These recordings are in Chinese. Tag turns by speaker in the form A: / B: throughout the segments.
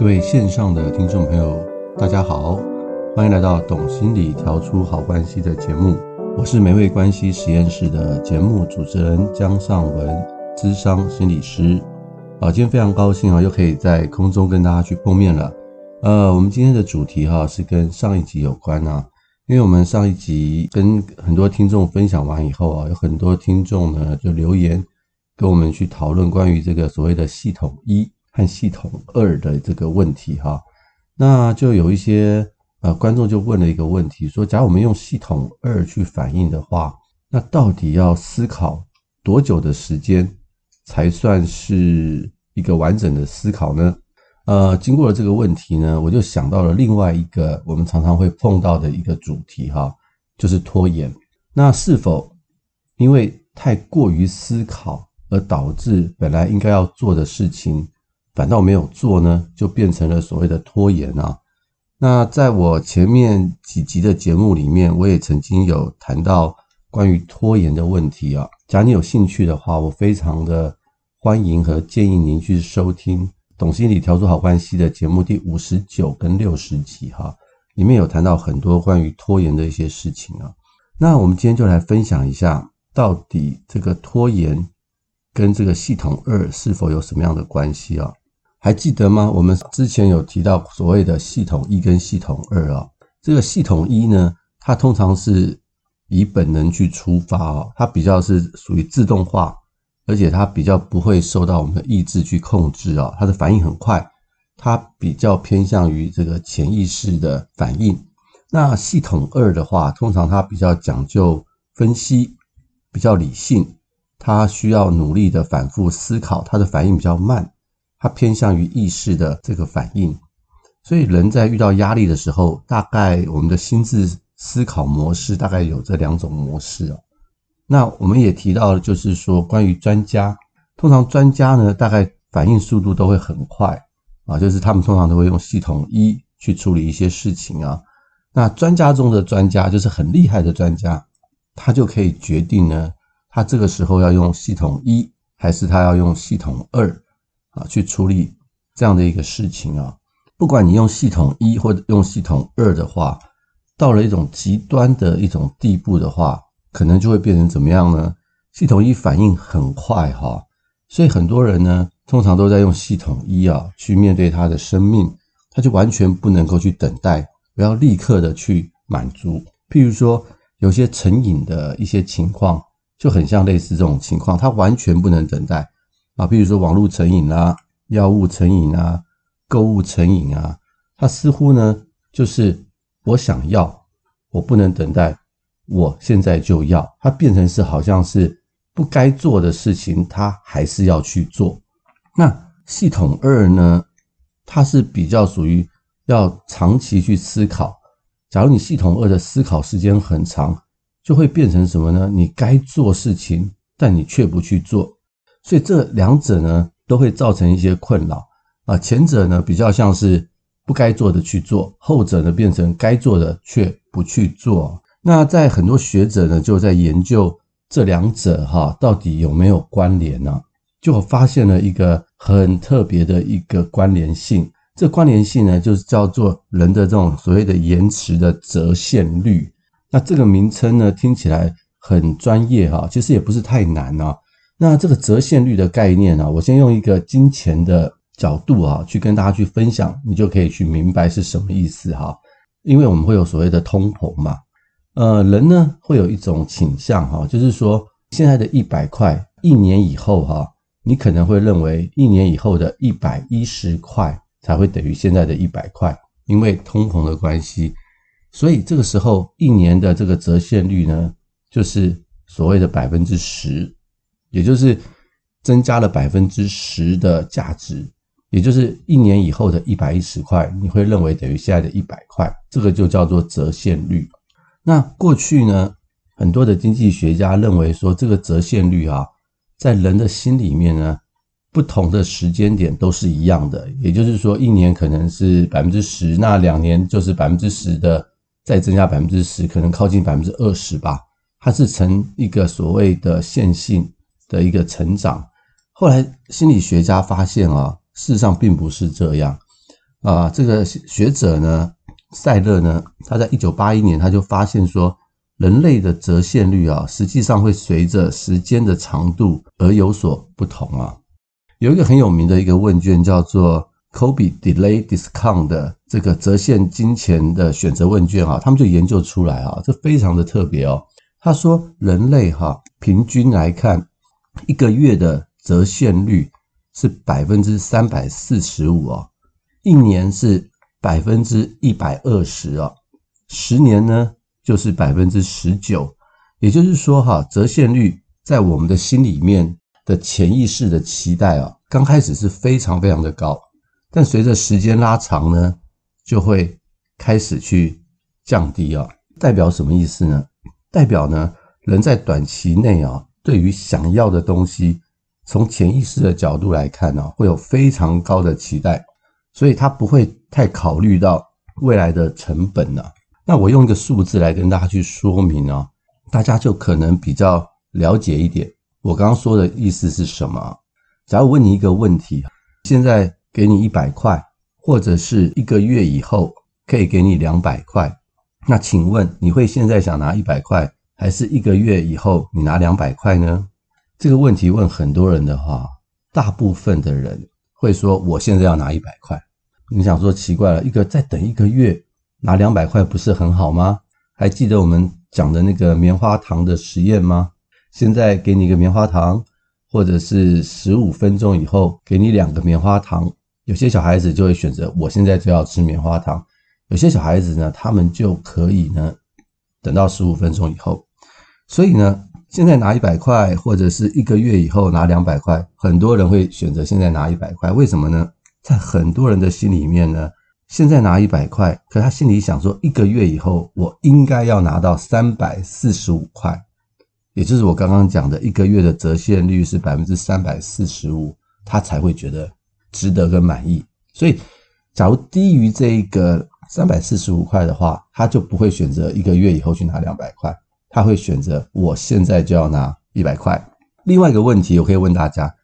A: 各位线上的听众朋友，大家好，欢迎来到《懂心理调出好关系》的节目。我是美味关系实验室的节目主持人江尚文，资商心理师。啊，今天非常高兴啊，又可以在空中跟大家去碰面了。呃，我们今天的主题哈是跟上一集有关啊，因为我们上一集跟很多听众分享完以后啊，有很多听众呢就留言跟我们去讨论关于这个所谓的系统一。和系统二的这个问题哈，那就有一些呃观众就问了一个问题，说：假如我们用系统二去反应的话，那到底要思考多久的时间才算是一个完整的思考呢？呃，经过了这个问题呢，我就想到了另外一个我们常常会碰到的一个主题哈，就是拖延。那是否因为太过于思考而导致本来应该要做的事情，反倒没有做呢，就变成了所谓的拖延啊。那在我前面几集的节目里面，我也曾经有谈到关于拖延的问题啊。假如你有兴趣的话，我非常的欢迎和建议您去收听《懂心理调出好关系》的节目第五十九跟六十集哈，里面有谈到很多关于拖延的一些事情啊。那我们今天就来分享一下，到底这个拖延跟这个系统二是否有什么样的关系啊？还记得吗？我们之前有提到所谓的系统一跟系统二啊。这个系统一呢，它通常是以本能去出发哦，它比较是属于自动化，而且它比较不会受到我们的意志去控制啊。它的反应很快，它比较偏向于这个潜意识的反应。那系统二的话，通常它比较讲究分析，比较理性，它需要努力的反复思考，它的反应比较慢。它偏向于意识的这个反应，所以人在遇到压力的时候，大概我们的心智思考模式大概有这两种模式哦。那我们也提到了，就是说关于专家，通常专家呢，大概反应速度都会很快啊，就是他们通常都会用系统一去处理一些事情啊。那专家中的专家，就是很厉害的专家，他就可以决定呢，他这个时候要用系统一，还是他要用系统二。啊，去处理这样的一个事情啊，不管你用系统一或者用系统二的话，到了一种极端的一种地步的话，可能就会变成怎么样呢？系统一反应很快哈，所以很多人呢，通常都在用系统一啊去面对他的生命，他就完全不能够去等待，不要立刻的去满足。譬如说，有些成瘾的一些情况，就很像类似这种情况，他完全不能等待。啊，比如说网络成瘾啊，药物成瘾啊，购物成瘾啊，它似乎呢，就是我想要，我不能等待，我现在就要，它变成是好像是不该做的事情，他还是要去做。那系统二呢，它是比较属于要长期去思考。假如你系统二的思考时间很长，就会变成什么呢？你该做事情，但你却不去做。所以这两者呢，都会造成一些困扰啊。前者呢，比较像是不该做的去做，后者呢，变成该做的却不去做。那在很多学者呢，就在研究这两者哈，到底有没有关联呢？就发现了一个很特别的一个关联性。这关联性呢，就是叫做人的这种所谓的延迟的折现率。那这个名称呢，听起来很专业哈，其实也不是太难啊。那这个折现率的概念呢，我先用一个金钱的角度啊，去跟大家去分享，你就可以去明白是什么意思哈。因为我们会有所谓的通膨嘛，呃，人呢会有一种倾向哈，就是说现在的一百块，一年以后哈，你可能会认为一年以后的一百一十块才会等于现在的一百块，因为通膨的关系，所以这个时候一年的这个折现率呢，就是所谓的百分之十。也就是增加了百分之十的价值，也就是一年以后的一百一十块，你会认为等于现在的一百块，这个就叫做折现率。那过去呢，很多的经济学家认为说，这个折现率啊，在人的心里面呢，不同的时间点都是一样的，也就是说，一年可能是百分之十，那两年就是百分之十的，再增加百分之十，可能靠近百分之二十吧。它是成一个所谓的线性。的一个成长，后来心理学家发现啊，事实上并不是这样。啊，这个学者呢，塞勒呢，他在一九八一年他就发现说，人类的折现率啊，实际上会随着时间的长度而有所不同啊。有一个很有名的一个问卷叫做 Kobe Delay Discount 的这个折现金钱的选择问卷啊，他们就研究出来啊，这非常的特别哦。他说，人类哈平均来看，一个月的折现率是百分之三百四十五哦，一年是百分之一百二十哦，十年呢就是百分之十九。也就是说哈，折现率在我们的心里面的潜意识的期待啊，刚开始是非常非常的高，但随着时间拉长呢，就会开始去降低啊。代表什么意思呢？代表呢，人在短期内啊，对于想要的东西，从潜意识的角度来看呢，会有非常高的期待，所以他不会太考虑到未来的成本呢。那我用一个数字来跟大家去说明啊，大家就可能比较了解一点。我刚刚说的意思是什么？假如问你一个问题，现在给你一百块，或者是一个月以后可以给你两百块。那请问你会现在想拿一百块，还是一个月以后你拿两百块呢？这个问题问很多人的话，大部分的人会说我现在要拿一百块。你想说奇怪了，一个再等一个月拿两百块不是很好吗？还记得我们讲的那个棉花糖的实验吗？现在给你一个棉花糖，或者是十五分钟以后给你两个棉花糖，有些小孩子就会选择我现在就要吃棉花糖。有些小孩子呢，他们就可以呢，等到十五分钟以后。所以呢，现在拿一百块，或者是一个月以后拿两百块，很多人会选择现在拿一百块。为什么呢？在很多人的心里面呢，现在拿一百块，可他心里想说，一个月以后我应该要拿到三百四十五块，也就是我刚刚讲的一个月的折现率是百分之三百四十五，他才会觉得值得跟满意。所以，假如低于这一个。三百四十五块的话，他就不会选择一个月以后去拿两百块，他会选择我现在就要拿一百块。另外一个问题，我可以问大家，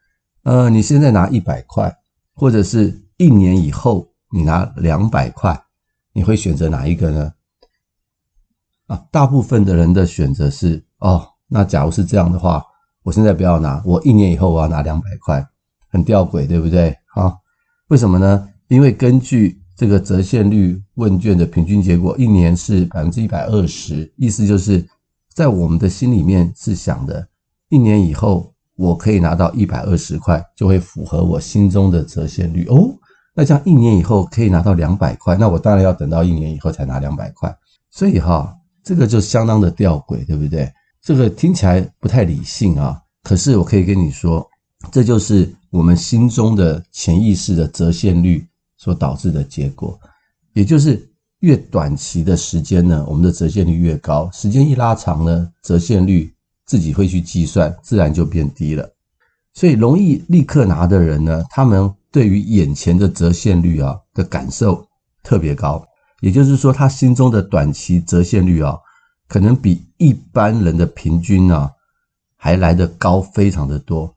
A: 呃，你现在拿一百块，或者是一年以后你拿两百块，你会选择哪一个呢？啊，大部分的人的选择是，哦，那假如是这样的话，我现在不要拿，我一年以后我要拿两百块，很吊诡，对不对？啊，为什么呢？因为根据这个折现率问卷的平均结果，一年是百分之一百二十，意思就是在我们的心里面是想的，一年以后我可以拿到一百二十块，就会符合我心中的折现率哦。那这样一年以后可以拿到两百块，那我当然要等到一年以后才拿两百块。所以哈，这个就相当的吊诡，对不对？这个听起来不太理性啊。可是我可以跟你说，这就是我们心中的潜意识的折现率。所导致的结果，也就是越短期的时间呢，我们的折现率越高；时间一拉长呢，折现率自己会去计算，自然就变低了。所以容易立刻拿的人呢，他们对于眼前的折现率啊的感受特别高，也就是说，他心中的短期折现率啊，可能比一般人的平均啊还来得高，非常的多。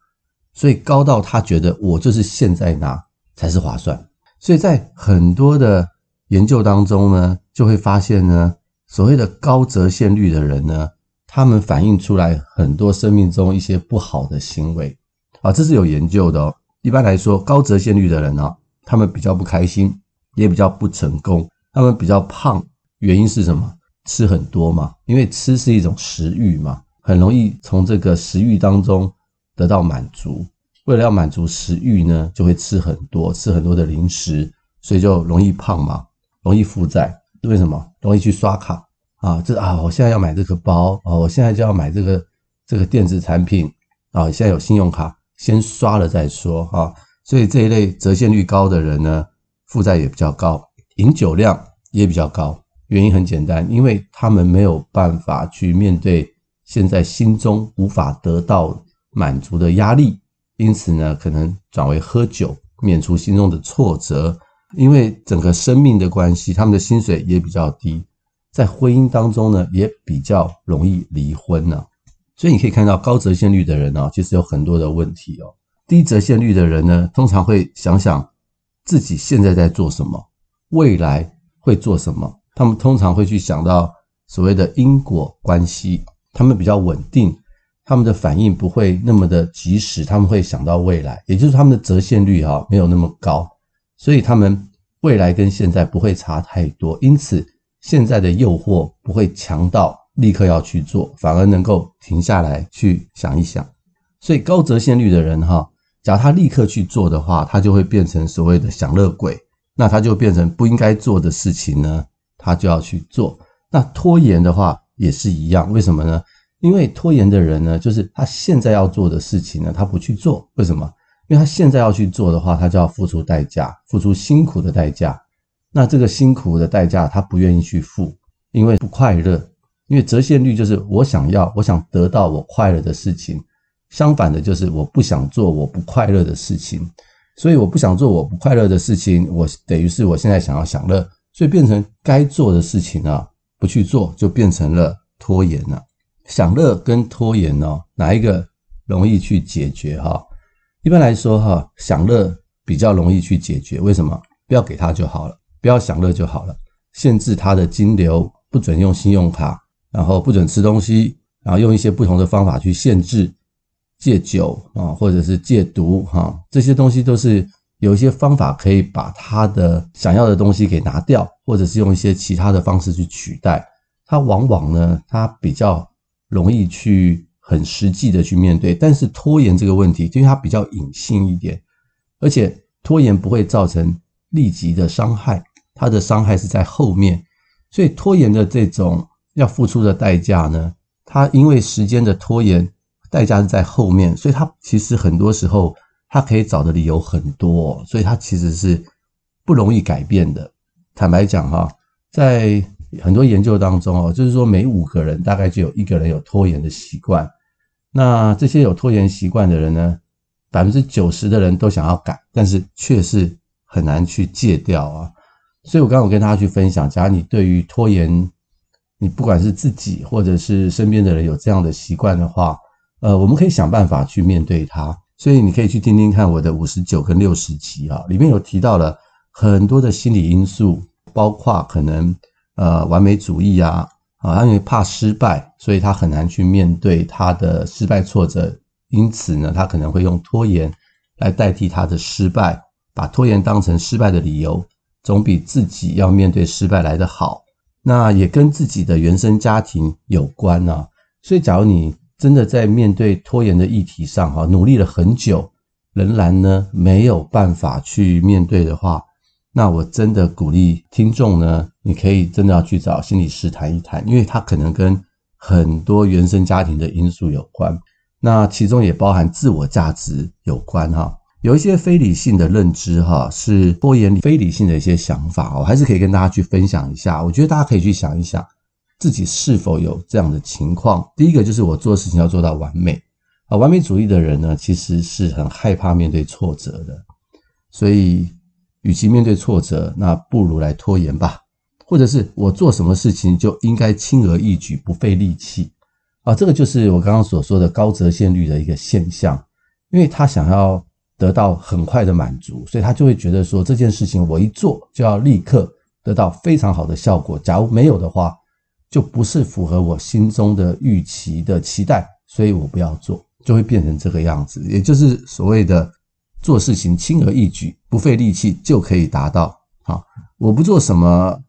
A: 所以高到他觉得我就是现在拿才是划算。所以在很多的研究当中呢，就会发现呢，所谓的高折现率的人呢，他们反映出来很多生命中一些不好的行为啊，这是有研究的哦。一般来说，高折现率的人啊，他们比较不开心，也比较不成功，他们比较胖，原因是什么？吃很多嘛，因为吃是一种食欲嘛，很容易从这个食欲当中得到满足。为了要满足食欲呢，就会吃很多，吃很多的零食，所以就容易胖嘛，容易负债。为什么？容易去刷卡啊？这啊，我现在要买这个包啊，我现在就要买这个这个电子产品啊，现在有信用卡，先刷了再说啊。所以这一类折现率高的人呢，负债也比较高，饮酒量也比较高。原因很简单，因为他们没有办法去面对现在心中无法得到满足的压力。因此呢，可能转为喝酒，免除心中的挫折。因为整个生命的关系，他们的薪水也比较低，在婚姻当中呢，也比较容易离婚呢。所以你可以看到，高折现率的人呢，其实有很多的问题哦。低折现率的人呢，通常会想想自己现在在做什么，未来会做什么，他们通常会去想到所谓的因果关系，他们比较稳定，他们的反应不会那么的及时，他们会想到未来，也就是他们的折现率哈没有那么高，所以他们未来跟现在不会差太多，因此现在的诱惑不会强到立刻要去做，反而能够停下来去想一想。所以高折现率的人哈，假如他立刻去做的话，他就会变成所谓的享乐鬼，那他就变成不应该做的事情呢，他就要去做。那拖延的话也是一样，为什么呢？因为拖延的人呢，就是他现在要做的事情呢，他不去做，为什么？因为他现在要去做的话，他就要付出代价，付出辛苦的代价。那这个辛苦的代价，他不愿意去付，因为不快乐。因为折现率就是我想要，我想得到我快乐的事情。相反的，就是我不想做我不快乐的事情，所以我不想做我不快乐的事情，我等于是我现在想要享乐，所以变成该做的事情啊，不去做就变成了拖延了。享乐跟拖延呢，哪一个容易去解决哈？一般来说哈，享乐比较容易去解决，为什么？不要给他就好了，不要享乐就好了，限制他的金流，不准用信用卡，然后不准吃东西，然后用一些不同的方法去限制。戒酒啊，或者是戒毒哈，这些东西都是有一些方法可以把他的想要的东西给拿掉，或者是用一些其他的方式去取代。他往往呢，他比较容易去很实际的去面对。但是拖延这个问题，因为它比较隐性一点，而且拖延不会造成立即的伤害，它的伤害是在后面。所以拖延的这种要付出的代价呢，它因为时间的拖延。代价是在后面，所以他其实很多时候他可以找的理由很多，所以他其实是不容易改变的。坦白讲哈，在很多研究当中哦，就是说每五个人大概就有一个人有拖延的习惯。那这些有拖延习惯的人呢，百分之九十的人都想要改，但是却是很难去戒掉啊。所以我刚刚跟大家去分享，假如你对于拖延，你不管是自己或者是身边的人有这样的习惯的话，呃，我们可以想办法去面对它，所以你可以去听听看我的五十九跟六十集啊，里面有提到了很多的心理因素，包括可能呃完美主义啊，啊，他因为怕失败，所以他很难去面对他的失败挫折，因此呢，他可能会用拖延来代替他的失败，把拖延当成失败的理由，总比自己要面对失败来得好。那也跟自己的原生家庭有关啊，所以假如你真的在面对拖延的议题上，哈，努力了很久，仍然呢没有办法去面对的话，那我真的鼓励听众呢，你可以真的要去找心理师谈一谈，因为他可能跟很多原生家庭的因素有关，那其中也包含自我价值有关，哈，有一些非理性的认知，哈，是拖延非理性的一些想法，我还是可以跟大家去分享一下，我觉得大家可以去想一想。自己是否有这样的情况？第一个就是我做事情要做到完美啊，完美主义的人呢，其实是很害怕面对挫折的，所以与其面对挫折，那不如来拖延吧。或者是我做什么事情就应该轻而易举，不费力气啊，这个就是我刚刚所说的高折现率的一个现象，因为他想要得到很快的满足，所以他就会觉得说，这件事情我一做就要立刻得到非常好的效果，假如没有的话。就不是符合我心中的预期的期待，所以我不要做，就会变成这个样子。也就是所谓的做事情轻而易举，不费力气就可以达到。好，我不做什么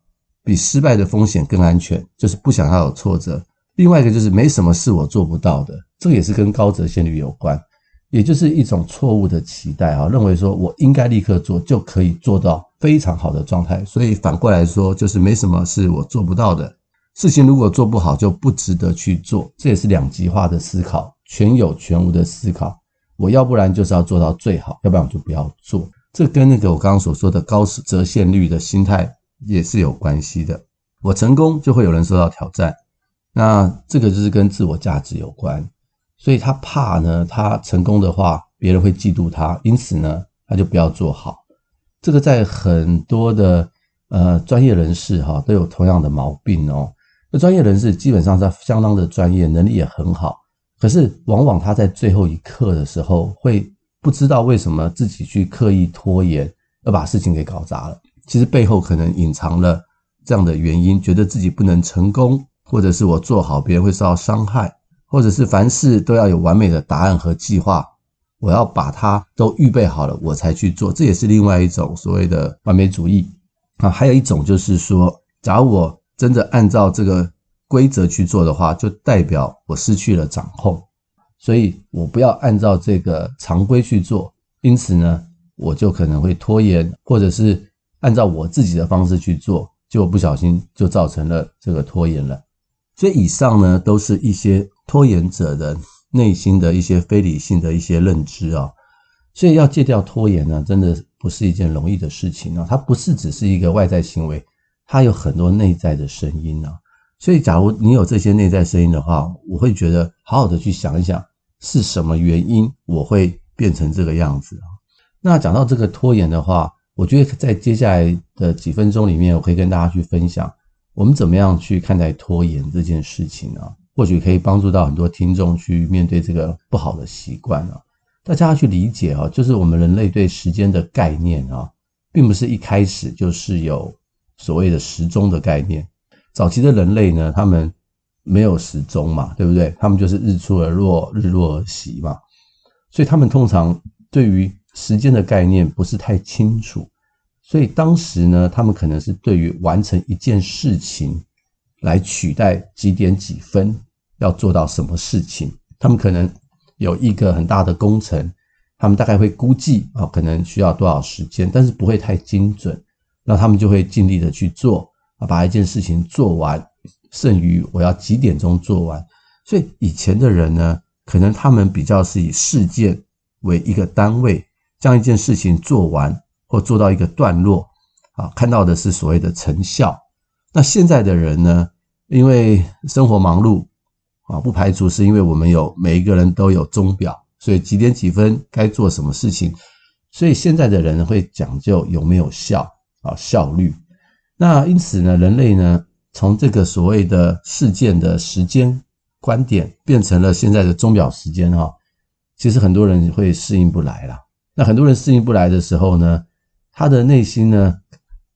A: 比失败的风险更安全，就是不想要有挫折。另外一个就是没什么是我做不到的，这个也是跟高折现率有关，也就是一种错误的期待啊，认为说我应该立刻做就可以做到非常好的状态。所以反过来说，就是没什么是我做不到的。事情如果做不好，就不值得去做，这也是两极化的思考，全有全无的思考。我要不然就是要做到最好，要不然我就不要做。这跟那个我刚刚所说的高折现率的心态也是有关系的。我成功就会有人受到挑战，那这个就是跟自我价值有关。所以他怕呢，他成功的话，别人会嫉妒他，因此呢，他就不要做好。这个在很多的呃专业人士哈都有同样的毛病哦。那专业人士基本上是相当的专业，能力也很好，可是往往他在最后一刻的时候会不知道为什么自己去刻意拖延，而把事情给搞砸了。其实背后可能隐藏了这样的原因，觉得自己不能成功，或者是我做好别人会受到伤害，或者是凡事都要有完美的答案和计划，我要把它都预备好了我才去做，这也是另外一种所谓的完美主义啊。还有一种就是说，假如我真的按照这个规则去做的话，就代表我失去了掌控，所以我不要按照这个常规去做。因此呢，我就可能会拖延，或者是按照我自己的方式去做，结果不小心就造成了这个拖延了。所以以上呢，都是一些拖延者的内心的一些非理性的一些认知啊。所以要戒掉拖延呢，真的不是一件容易的事情啊。它不是只是一个外在行为，它有很多内在的声音啊。所以，假如你有这些内在声音的话，我会觉得好好的去想一想，是什么原因我会变成这个样子啊？那讲到这个拖延的话，我觉得在接下来的几分钟里面，我可以跟大家去分享，我们怎么样去看待拖延这件事情啊？或许可以帮助到很多听众去面对这个不好的习惯啊。大家要去理解啊，就是我们人类对时间的概念啊，并不是一开始就是有所谓的时钟的概念。早期的人类呢，他们没有时钟嘛，对不对？他们就是日出而落，日落而息嘛，所以他们通常对于时间的概念不是太清楚。所以当时呢，他们可能是对于完成一件事情来取代几点几分要做到什么事情，他们可能有一个很大的工程，他们大概会估计啊，可能需要多少时间，但是不会太精准，那他们就会尽力的去做啊。把一件事情做完，剩余我要几点钟做完。所以以前的人呢，可能他们比较是以事件为一个单位，将一件事情做完或做到一个段落，啊，看到的是所谓的成效。那现在的人呢，因为生活忙碌，啊，不排除是因为我们有每一个人都有钟表，所以几点几分该做什么事情。所以现在的人会讲究有没有效啊，效率。那因此呢，人类呢，从这个所谓的事件的时间观点，变成了现在的钟表时间哈。其实很多人会适应不来了。那很多人适应不来的时候呢，他的内心呢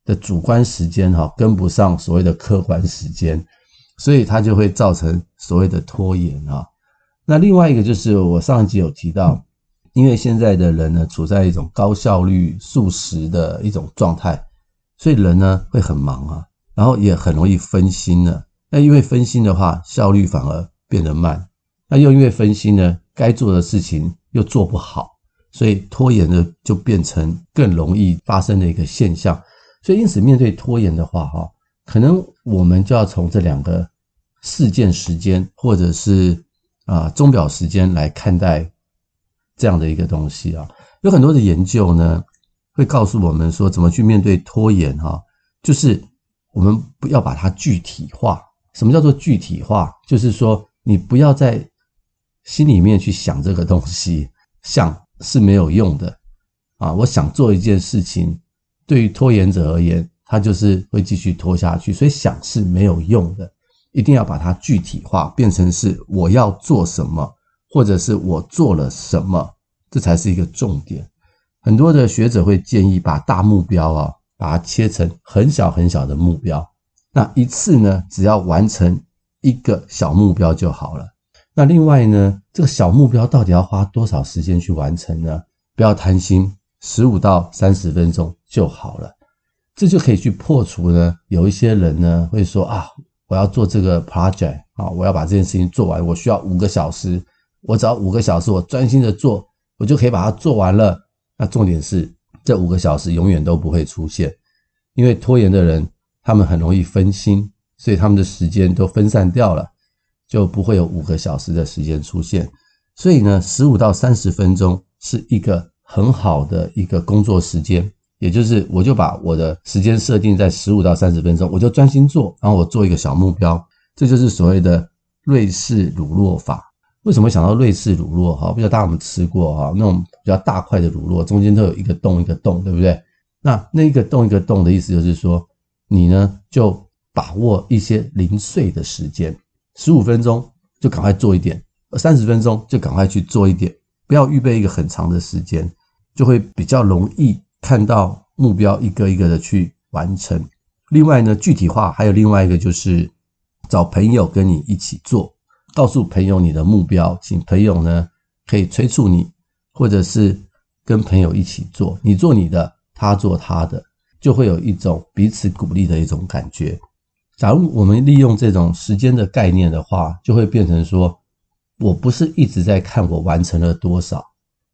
A: 的主观时间哈跟不上所谓的客观时间，所以他就会造成所谓的拖延啊。那另外一个就是我上一集有提到，因为现在的人呢处在一种高效率、速食的一种状态。所以人呢会很忙啊，然后也很容易分心呢。那因为分心的话，效率反而变得慢。那又因为分心呢，该做的事情又做不好，所以拖延呢就变成更容易发生的一个现象。所以因此面对拖延的话，哈，可能我们就要从这两个事件时间或者是啊钟表时间来看待这样的一个东西啊。有很多的研究呢。会告诉我们说怎么去面对拖延哈，就是我们不要把它具体化。什么叫做具体化？就是说你不要在心里面去想这个东西，想是没有用的啊。我想做一件事情，对于拖延者而言，他就是会继续拖下去，所以想是没有用的。一定要把它具体化，变成是我要做什么，或者是我做了什么，这才是一个重点。很多的学者会建议把大目标啊，把它切成很小很小的目标。那一次呢，只要完成一个小目标就好了。那另外呢，这个小目标到底要花多少时间去完成呢？不要贪心，十五到三十分钟就好了。这就可以去破除呢，有一些人呢会说啊，我要做这个 project 啊，我要把这件事情做完，我需要五个小时，我只要五个小时，我专心的做，我就可以把它做完了。那重点是，这五个小时永远都不会出现，因为拖延的人，他们很容易分心，所以他们的时间都分散掉了，就不会有五个小时的时间出现。所以呢，十五到三十分钟是一个很好的一个工作时间，也就是我就把我的时间设定在十五到三十分钟，我就专心做，然后我做一个小目标，这就是所谓的瑞士乳酪法。为什么想到瑞士乳酪？哈，不知道大家有没有吃过哈？那种比较大块的乳酪，中间都有一个洞一个洞，对不对？那那一个洞一个洞的意思就是说，你呢就把握一些零碎的时间，十五分钟就赶快做一点，三十分钟就赶快去做一点，不要预备一个很长的时间，就会比较容易看到目标一个一个的去完成。另外呢，具体化还有另外一个就是找朋友跟你一起做，告诉朋友你的目标，请朋友呢可以催促你，或者是跟朋友一起做，你做你的，他做他的，就会有一种彼此鼓励的一种感觉。假如我们利用这种时间的概念的话，就会变成说，我不是一直在看我完成了多少，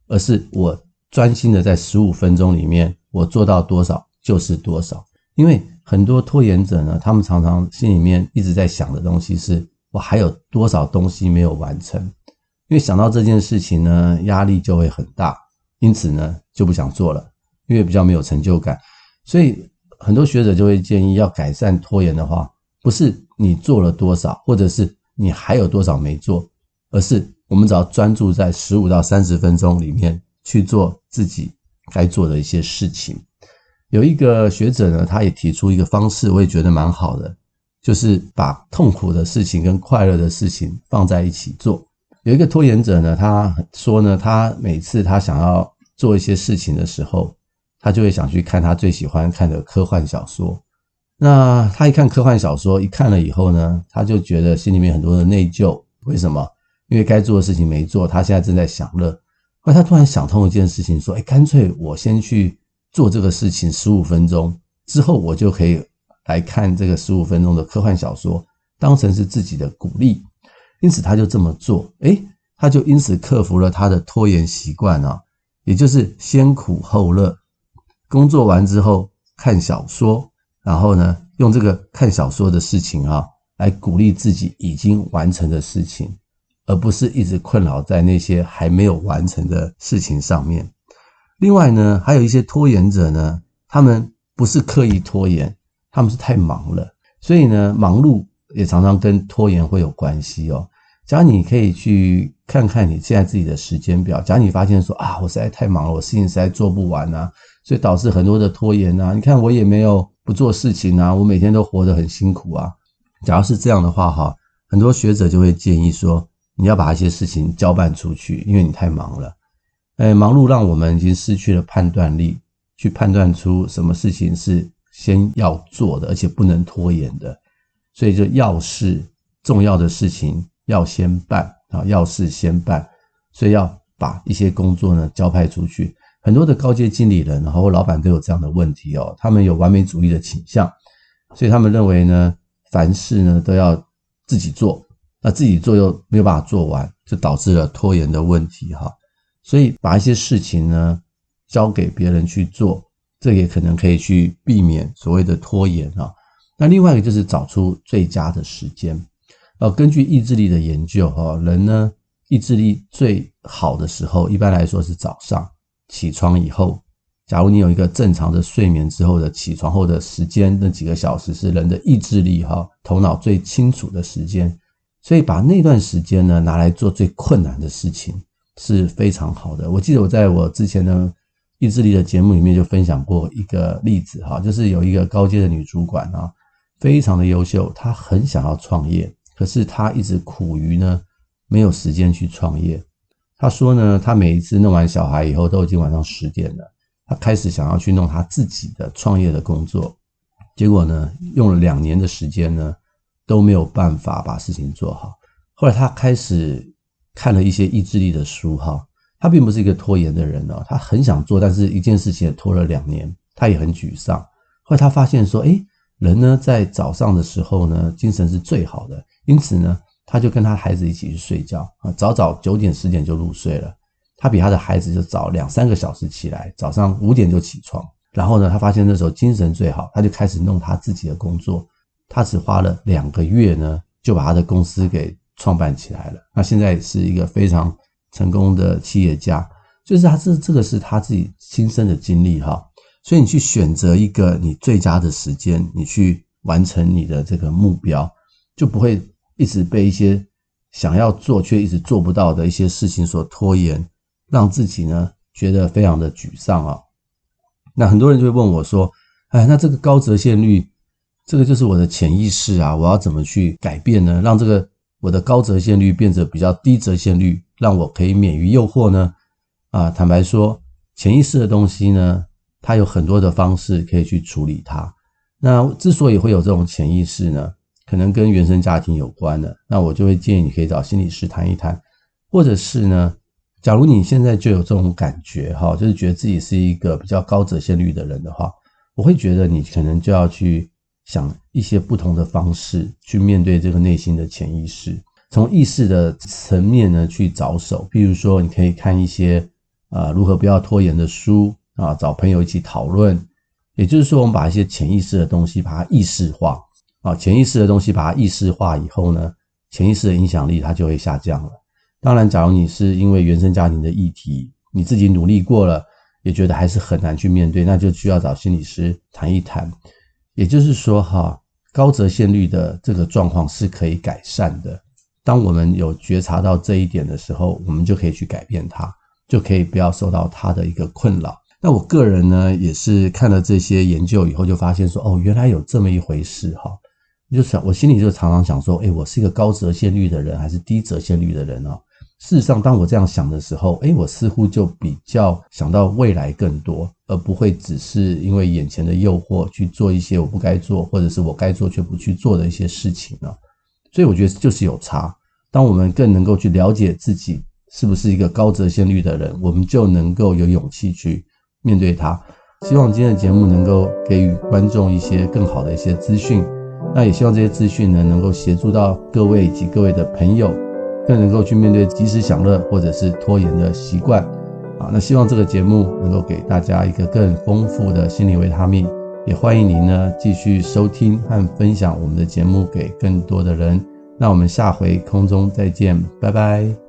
A: 而是我专心的在十五分钟里面，我做到多少就是多少，因为。很多拖延者呢，他们常常心里面一直在想的东西是：我还有多少东西没有完成？因为想到这件事情呢，压力就会很大，因此呢就不想做了，因为比较没有成就感。所以很多学者就会建议，要改善拖延的话，不是你做了多少，或者是你还有多少没做，而是我们只要专注在十五到三十分钟里面去做自己该做的一些事情。有一个学者呢，他也提出一个方式，我也觉得蛮好的，就是把痛苦的事情跟快乐的事情放在一起做。有一个拖延者呢，他说呢，他每次他想要做一些事情的时候，他就会想去看他最喜欢看的科幻小说。那他一看科幻小说，一看了以后呢，他就觉得心里面很多的内疚。为什么？因为该做的事情没做，他现在正在享乐。后来他突然想通一件事情，说：“哎，干脆我先去。”做这个事情十五分钟之后，我就可以来看这个十五分钟的科幻小说，当成是自己的鼓励。因此，他就这么做。诶，他就因此克服了他的拖延习惯啊，也就是先苦后乐。工作完之后看小说，然后呢，用这个看小说的事情啊，来鼓励自己已经完成的事情，而不是一直困扰在那些还没有完成的事情上面。另外呢，还有一些拖延者呢，他们不是刻意拖延，他们是太忙了，所以呢，忙碌也常常跟拖延会有关系哦。假如你可以去看看你现在自己的时间表，假如你发现说啊，我实在太忙了，我事情实在做不完啊，所以导致很多的拖延啊。你看我也没有不做事情啊，我每天都活得很辛苦啊。假如是这样的话哈，很多学者就会建议说，你要把一些事情交办出去，因为你太忙了。哎，忙碌让我们已经失去了判断力，去判断出什么事情是先要做的，而且不能拖延的。所以，就要事重要的事情要先办啊，要事先办。所以，要把一些工作呢交派出去。很多的高阶经理人然后老板都有这样的问题哦，他们有完美主义的倾向，所以他们认为呢，凡事呢都要自己做，那自己做又没有办法做完，就导致了拖延的问题哈。所以把一些事情呢交给别人去做，这也可能可以去避免所谓的拖延啊。那另外一个就是找出最佳的时间。呃，根据意志力的研究哈，人呢意志力最好的时候，一般来说是早上起床以后。假如你有一个正常的睡眠之后的起床后的时间，那几个小时是人的意志力哈头脑最清楚的时间。所以把那段时间呢拿来做最困难的事情。是非常好的。我记得我在我之前的意志力的节目里面就分享过一个例子哈，就是有一个高阶的女主管啊，非常的优秀，她很想要创业，可是她一直苦于呢没有时间去创业。他说呢，他每一次弄完小孩以后都已经晚上十点了，他开始想要去弄他自己的创业的工作，结果呢用了两年的时间呢都没有办法把事情做好。后来他开始。看了一些意志力的书哈，他并不是一个拖延的人哦，他很想做，但是一件事情拖了两年，他也很沮丧。后来他发现说，诶，人呢在早上的时候呢精神是最好的，因此呢他就跟他孩子一起去睡觉啊，早早九点十点就入睡了。他比他的孩子就早两三个小时起来，早上五点就起床。然后呢，他发现那时候精神最好，他就开始弄他自己的工作。他只花了两个月呢，就把他的公司给。创办起来了，那现在是一个非常成功的企业家，就是他这这个是他自己亲身的经历哈，所以你去选择一个你最佳的时间，你去完成你的这个目标，就不会一直被一些想要做却一直做不到的一些事情所拖延，让自己呢觉得非常的沮丧啊。那很多人就会问我说：“哎，那这个高折现率，这个就是我的潜意识啊，我要怎么去改变呢？让这个。”我的高折现率变成比较低折现率，让我可以免于诱惑呢？啊，坦白说，潜意识的东西呢，它有很多的方式可以去处理它。那之所以会有这种潜意识呢，可能跟原生家庭有关的。那我就会建议你可以找心理师谈一谈，或者是呢，假如你现在就有这种感觉哈，就是觉得自己是一个比较高折现率的人的话，我会觉得你可能就要去想一些不同的方式去面对这个内心的潜意识，从意识的层面呢去着手。比如说，你可以看一些啊如何不要拖延的书啊，找朋友一起讨论。也就是说，我们把一些潜意识的东西把它意识化啊，潜意识的东西把它意识化以后呢，潜意识的影响力它就会下降了。当然，假如你是因为原生家庭的议题，你自己努力过了，也觉得还是很难去面对，那就需要找心理师谈一谈。也就是说，哈，高折现率的这个状况是可以改善的。当我们有觉察到这一点的时候，我们就可以去改变它，就可以不要受到它的一个困扰。那我个人呢，也是看了这些研究以后，就发现说，哦，原来有这么一回事哈。就想，我心里就常常想说，诶，我是一个高折现率的人，还是低折现率的人呢？事实上，当我这样想的时候，诶，我似乎就比较想到未来更多，而不会只是因为眼前的诱惑去做一些我不该做，或者是我该做却不去做的一些事情呢。所以我觉得就是有差。当我们更能够去了解自己是不是一个高折现率的人，我们就能够有勇气去。面对它，希望今天的节目能够给予观众一些更好的一些资讯。那也希望这些资讯呢，能够协助到各位以及各位的朋友，更能够去面对及时享乐或者是拖延的习惯。啊，那希望这个节目能够给大家一个更丰富的心理维他命。也欢迎您呢继续收听和分享我们的节目给更多的人。那我们下回空中再见，拜拜。